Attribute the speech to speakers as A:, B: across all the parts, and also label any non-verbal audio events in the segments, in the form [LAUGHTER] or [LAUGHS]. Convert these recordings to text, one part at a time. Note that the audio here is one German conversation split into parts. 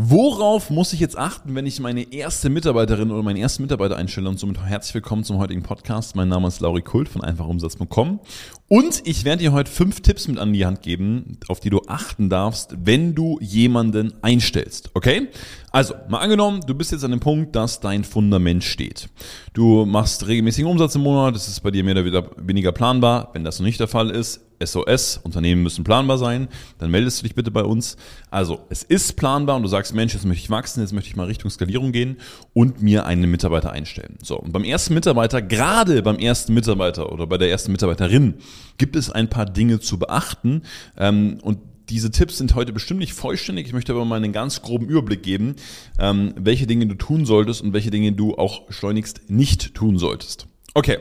A: Worauf muss ich jetzt achten, wenn ich meine erste Mitarbeiterin oder meinen ersten Mitarbeiter einstelle? Und somit herzlich willkommen zum heutigen Podcast. Mein Name ist Lauri Kult von einfachumsatz.com. Und ich werde dir heute fünf Tipps mit an die Hand geben, auf die du achten darfst, wenn du jemanden einstellst. Okay? Also, mal angenommen, du bist jetzt an dem Punkt, dass dein Fundament steht. Du machst regelmäßigen Umsatz im Monat, das ist bei dir mehr oder weniger planbar. Wenn das noch nicht der Fall ist, SOS, Unternehmen müssen planbar sein, dann meldest du dich bitte bei uns. Also es ist planbar und du sagst, Mensch, jetzt möchte ich wachsen, jetzt möchte ich mal Richtung Skalierung gehen und mir einen Mitarbeiter einstellen. So, und beim ersten Mitarbeiter, gerade beim ersten Mitarbeiter oder bei der ersten Mitarbeiterin, gibt es ein paar Dinge zu beachten ähm, und diese Tipps sind heute bestimmt nicht vollständig. Ich möchte aber mal einen ganz groben Überblick geben, ähm, welche Dinge du tun solltest und welche Dinge du auch schleunigst nicht tun solltest. Okay,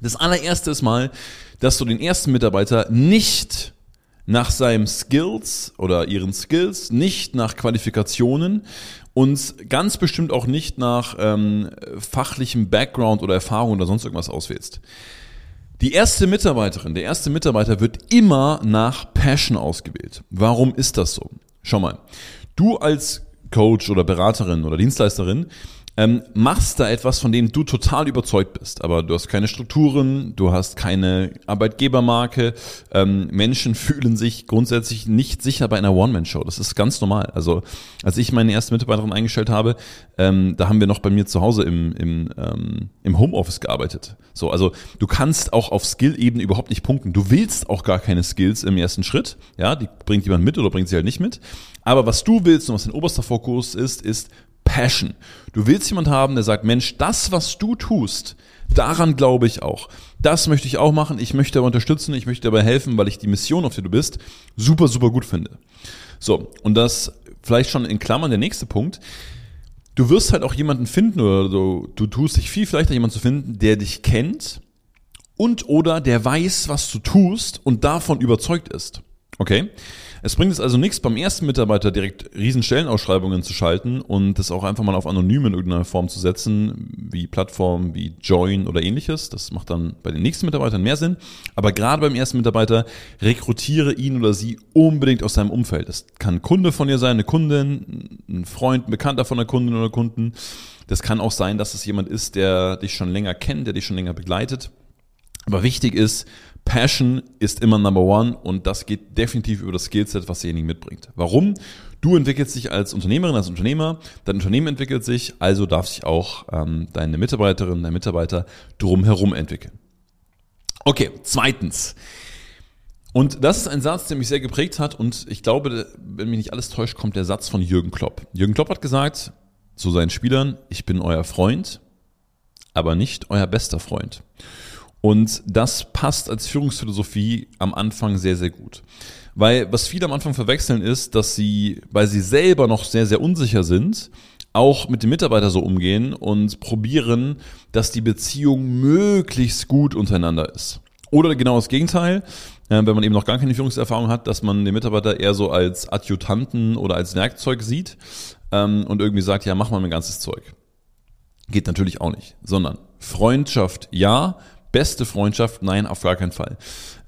A: das allererste ist mal, dass du den ersten Mitarbeiter nicht nach seinem Skills oder ihren Skills, nicht nach Qualifikationen und ganz bestimmt auch nicht nach ähm, fachlichem Background oder Erfahrung oder sonst irgendwas auswählst. Die erste Mitarbeiterin, der erste Mitarbeiter wird immer nach Passion ausgewählt. Warum ist das so? Schau mal, du als Coach oder Beraterin oder Dienstleisterin ähm, machst da etwas, von dem du total überzeugt bist. Aber du hast keine Strukturen, du hast keine Arbeitgebermarke. Ähm, Menschen [LAUGHS] fühlen sich grundsätzlich nicht sicher bei einer One-Man-Show. Das ist ganz normal. Also als ich meine erste Mitarbeiterin eingestellt habe, ähm, da haben wir noch bei mir zu Hause im, im, ähm, im Homeoffice gearbeitet. So, also du kannst auch auf Skill-Ebene überhaupt nicht punkten. Du willst auch gar keine Skills im ersten Schritt. Ja, die bringt jemand mit oder bringt sie halt nicht mit. Aber was du willst und was dein oberster Fokus ist, ist Passion. Du willst jemand haben, der sagt, Mensch, das, was du tust, daran glaube ich auch. Das möchte ich auch machen. Ich möchte aber unterstützen. Ich möchte dabei helfen, weil ich die Mission, auf der du bist, super, super gut finde. So. Und das vielleicht schon in Klammern der nächste Punkt. Du wirst halt auch jemanden finden oder du, du tust dich viel vielleicht jemanden zu finden, der dich kennt und oder der weiß, was du tust und davon überzeugt ist. Okay? Es bringt es also nichts, beim ersten Mitarbeiter direkt riesen Stellenausschreibungen zu schalten und das auch einfach mal auf anonym in irgendeiner Form zu setzen, wie Plattformen wie Join oder ähnliches. Das macht dann bei den nächsten Mitarbeitern mehr Sinn. Aber gerade beim ersten Mitarbeiter rekrutiere ihn oder sie unbedingt aus seinem Umfeld. Das kann ein Kunde von dir sein, eine Kundin, ein Freund, ein Bekannter von einer Kundin oder Kunden. Das kann auch sein, dass es jemand ist, der dich schon länger kennt, der dich schon länger begleitet. Aber wichtig ist, Passion ist immer Number One und das geht definitiv über das Skillset, was derjenige mitbringt. Warum? Du entwickelst dich als Unternehmerin, als Unternehmer, dein Unternehmen entwickelt sich, also darf sich auch ähm, deine Mitarbeiterin, dein Mitarbeiter drumherum entwickeln. Okay, zweitens. Und das ist ein Satz, der mich sehr geprägt hat und ich glaube, wenn mich nicht alles täuscht, kommt der Satz von Jürgen Klopp. Jürgen Klopp hat gesagt zu seinen Spielern, ich bin euer Freund, aber nicht euer bester Freund. Und das passt als Führungsphilosophie am Anfang sehr, sehr gut. Weil was viele am Anfang verwechseln ist, dass sie, weil sie selber noch sehr, sehr unsicher sind, auch mit dem Mitarbeiter so umgehen und probieren, dass die Beziehung möglichst gut untereinander ist. Oder genau das Gegenteil, äh, wenn man eben noch gar keine Führungserfahrung hat, dass man den Mitarbeiter eher so als Adjutanten oder als Werkzeug sieht ähm, und irgendwie sagt, ja, mach mal mein ganzes Zeug. Geht natürlich auch nicht, sondern Freundschaft ja, beste Freundschaft? Nein, auf gar keinen Fall.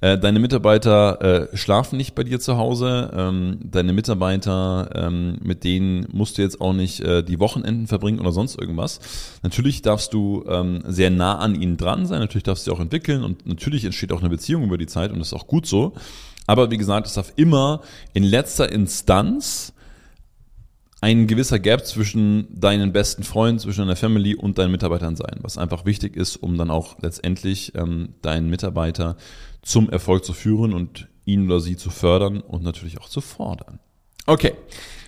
A: Äh, deine Mitarbeiter äh, schlafen nicht bei dir zu Hause. Ähm, deine Mitarbeiter, ähm, mit denen musst du jetzt auch nicht äh, die Wochenenden verbringen oder sonst irgendwas. Natürlich darfst du ähm, sehr nah an ihnen dran sein. Natürlich darfst du sie auch entwickeln und natürlich entsteht auch eine Beziehung über die Zeit und das ist auch gut so. Aber wie gesagt, es darf immer in letzter Instanz ein gewisser Gap zwischen deinen besten Freunden, zwischen deiner Family und deinen Mitarbeitern sein, was einfach wichtig ist, um dann auch letztendlich ähm, deinen Mitarbeiter zum Erfolg zu führen und ihn oder sie zu fördern und natürlich auch zu fordern. Okay.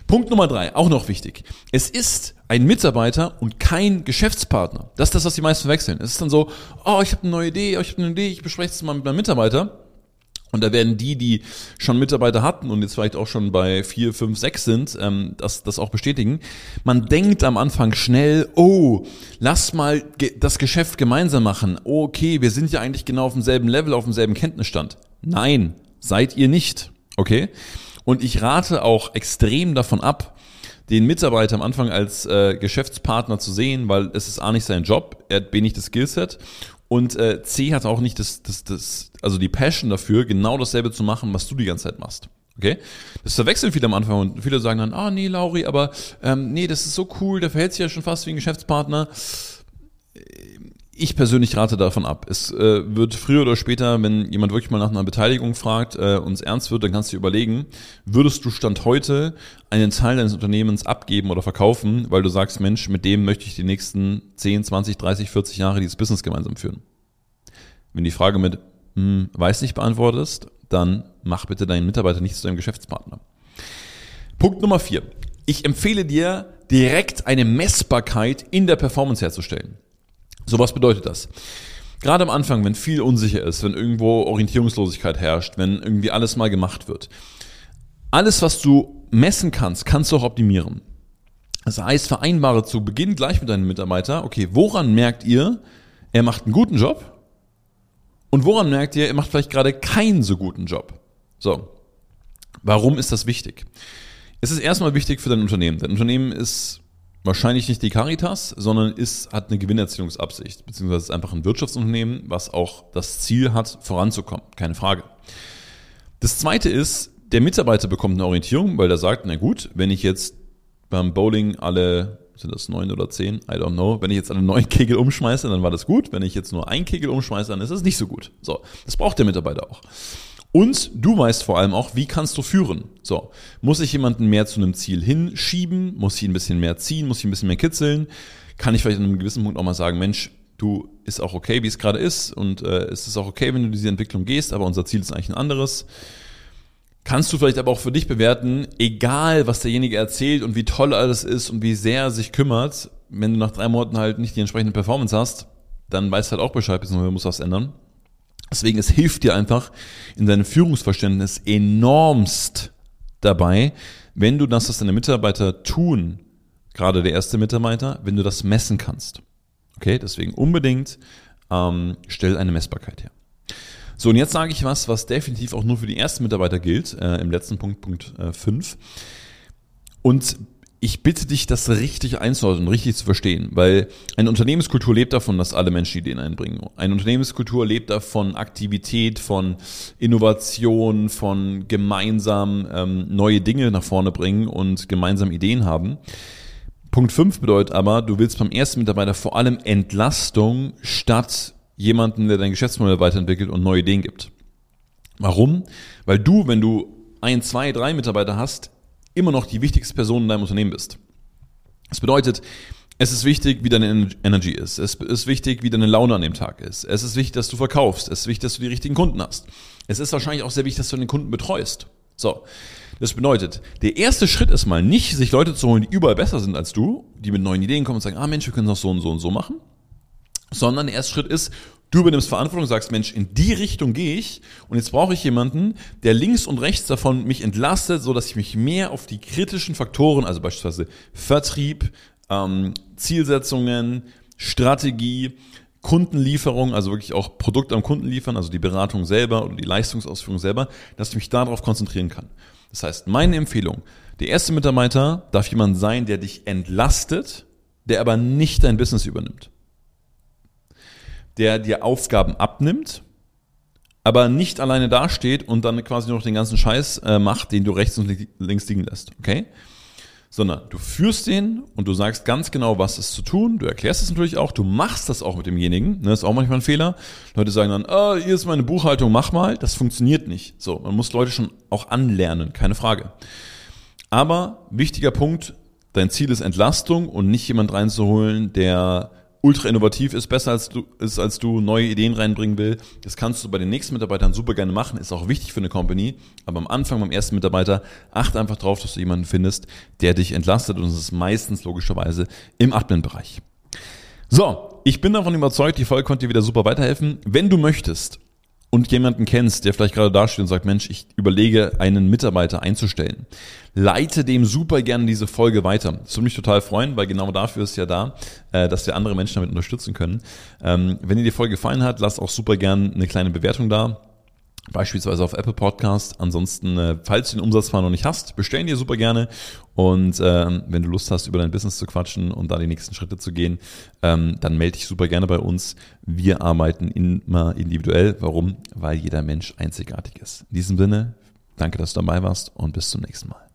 A: Punkt Nummer drei, auch noch wichtig. Es ist ein Mitarbeiter und kein Geschäftspartner. Das ist das, was die meisten verwechseln. Es ist dann so, oh, ich habe eine neue Idee, oh, ich habe eine Idee, ich bespreche es mal mit meinem Mitarbeiter. Und da werden die, die schon Mitarbeiter hatten und jetzt vielleicht auch schon bei vier, fünf, sechs sind, ähm, das, das auch bestätigen. Man denkt am Anfang schnell, oh, lass mal ge das Geschäft gemeinsam machen. Oh, okay, wir sind ja eigentlich genau auf demselben Level, auf demselben Kenntnisstand. Nein, seid ihr nicht. Okay? Und ich rate auch extrem davon ab, den Mitarbeiter am Anfang als äh, Geschäftspartner zu sehen, weil es ist A nicht sein Job, er hat B nicht das Skillset und äh, C hat auch nicht das, das, das, also die Passion dafür, genau dasselbe zu machen, was du die ganze Zeit machst. Okay? Das verwechseln viele am Anfang und viele sagen dann, ah nee, Lauri, aber ähm, nee, das ist so cool, der verhält sich ja schon fast wie ein Geschäftspartner. Ich persönlich rate davon ab. Es äh, wird früher oder später, wenn jemand wirklich mal nach einer Beteiligung fragt, äh, uns ernst wird, dann kannst du dir überlegen, würdest du Stand heute einen Teil deines Unternehmens abgeben oder verkaufen, weil du sagst, Mensch, mit dem möchte ich die nächsten 10, 20, 30, 40 Jahre dieses Business gemeinsam führen. Wenn die Frage mit hm, weiß nicht beantwortest, dann mach bitte deinen Mitarbeiter nicht zu deinem Geschäftspartner. Punkt Nummer vier. Ich empfehle dir, direkt eine Messbarkeit in der Performance herzustellen. So was bedeutet das? Gerade am Anfang, wenn viel unsicher ist, wenn irgendwo Orientierungslosigkeit herrscht, wenn irgendwie alles mal gemacht wird. Alles, was du messen kannst, kannst du auch optimieren. Das heißt, vereinbare zu Beginn gleich mit deinem Mitarbeiter, okay, woran merkt ihr, er macht einen guten Job? Und woran merkt ihr, er macht vielleicht gerade keinen so guten Job? So. Warum ist das wichtig? Es ist erstmal wichtig für dein Unternehmen. Dein Unternehmen ist wahrscheinlich nicht die Caritas, sondern ist, hat eine Gewinnerzielungsabsicht, beziehungsweise ist einfach ein Wirtschaftsunternehmen, was auch das Ziel hat, voranzukommen. Keine Frage. Das zweite ist, der Mitarbeiter bekommt eine Orientierung, weil er sagt, na gut, wenn ich jetzt beim Bowling alle, sind das neun oder zehn? I don't know. Wenn ich jetzt alle neun Kegel umschmeiße, dann war das gut. Wenn ich jetzt nur ein Kegel umschmeiße, dann ist es nicht so gut. So. Das braucht der Mitarbeiter auch. Und du weißt vor allem auch, wie kannst du führen? So, muss ich jemanden mehr zu einem Ziel hinschieben? Muss ich ein bisschen mehr ziehen? Muss ich ein bisschen mehr kitzeln? Kann ich vielleicht an einem gewissen Punkt auch mal sagen, Mensch, du ist auch okay, wie es gerade ist und äh, es ist auch okay, wenn du diese Entwicklung gehst, aber unser Ziel ist eigentlich ein anderes. Kannst du vielleicht aber auch für dich bewerten, egal was derjenige erzählt und wie toll alles ist und wie sehr er sich kümmert, wenn du nach drei Monaten halt nicht die entsprechende Performance hast, dann weißt du halt auch Bescheid, du musst was ändern. Deswegen, es hilft dir einfach in deinem Führungsverständnis enormst dabei, wenn du das, was deine Mitarbeiter tun, gerade der erste Mitarbeiter, wenn du das messen kannst. Okay, deswegen unbedingt ähm, stell eine Messbarkeit her. So, und jetzt sage ich was, was definitiv auch nur für die ersten Mitarbeiter gilt, äh, im letzten Punkt, Punkt äh, 5. Und ich bitte dich, das richtig einzuordnen, richtig zu verstehen, weil eine Unternehmenskultur lebt davon, dass alle Menschen Ideen einbringen. Eine Unternehmenskultur lebt davon Aktivität, von Innovation, von gemeinsam ähm, neue Dinge nach vorne bringen und gemeinsam Ideen haben. Punkt 5 bedeutet aber, du willst beim ersten Mitarbeiter vor allem Entlastung statt jemanden, der dein Geschäftsmodell weiterentwickelt und neue Ideen gibt. Warum? Weil du, wenn du ein, zwei, drei Mitarbeiter hast, immer noch die wichtigste Person in deinem Unternehmen bist. Das bedeutet, es ist wichtig, wie deine Energy ist. Es ist wichtig, wie deine Laune an dem Tag ist. Es ist wichtig, dass du verkaufst. Es ist wichtig, dass du die richtigen Kunden hast. Es ist wahrscheinlich auch sehr wichtig, dass du den Kunden betreust. So. Das bedeutet, der erste Schritt ist mal nicht, sich Leute zu holen, die überall besser sind als du, die mit neuen Ideen kommen und sagen, ah Mensch, wir können das so und so und so machen. Sondern der erste Schritt ist, Du übernimmst Verantwortung sagst, Mensch, in die Richtung gehe ich und jetzt brauche ich jemanden, der links und rechts davon mich entlastet, so dass ich mich mehr auf die kritischen Faktoren, also beispielsweise Vertrieb, ähm, Zielsetzungen, Strategie, Kundenlieferung, also wirklich auch Produkt am Kunden liefern, also die Beratung selber oder die Leistungsausführung selber, dass ich mich darauf konzentrieren kann. Das heißt, meine Empfehlung, der erste Mitarbeiter darf jemand sein, der dich entlastet, der aber nicht dein Business übernimmt der dir Aufgaben abnimmt, aber nicht alleine dasteht und dann quasi noch den ganzen Scheiß äh, macht, den du rechts und links liegen lässt. Okay? Sondern du führst den und du sagst ganz genau, was ist zu tun. Du erklärst es natürlich auch, du machst das auch mit demjenigen. Ne, das ist auch manchmal ein Fehler. Leute sagen dann, oh, hier ist meine Buchhaltung, mach mal. Das funktioniert nicht. So, man muss Leute schon auch anlernen, keine Frage. Aber wichtiger Punkt, dein Ziel ist Entlastung und nicht jemand reinzuholen, der ultra innovativ ist, besser als du, ist, als du neue Ideen reinbringen will. Das kannst du bei den nächsten Mitarbeitern super gerne machen, ist auch wichtig für eine Company. Aber am Anfang beim ersten Mitarbeiter achte einfach drauf, dass du jemanden findest, der dich entlastet und es ist meistens logischerweise im Admin-Bereich. So, ich bin davon überzeugt, die Folge konnte dir wieder super weiterhelfen. Wenn du möchtest, und jemanden kennst, der vielleicht gerade dasteht und sagt, Mensch, ich überlege, einen Mitarbeiter einzustellen, leite dem super gerne diese Folge weiter. Das würde mich total freuen, weil genau dafür ist ja da, äh, dass wir andere Menschen damit unterstützen können. Ähm, wenn dir die Folge gefallen hat, lass auch super gerne eine kleine Bewertung da beispielsweise auf Apple Podcast. Ansonsten, äh, falls du den Umsatzplan noch nicht hast, bestellen dir super gerne. Und ähm, wenn du Lust hast, über dein Business zu quatschen und da die nächsten Schritte zu gehen, ähm, dann melde dich super gerne bei uns. Wir arbeiten immer individuell. Warum? Weil jeder Mensch einzigartig ist. In diesem Sinne, Danke, dass du dabei warst und bis zum nächsten Mal.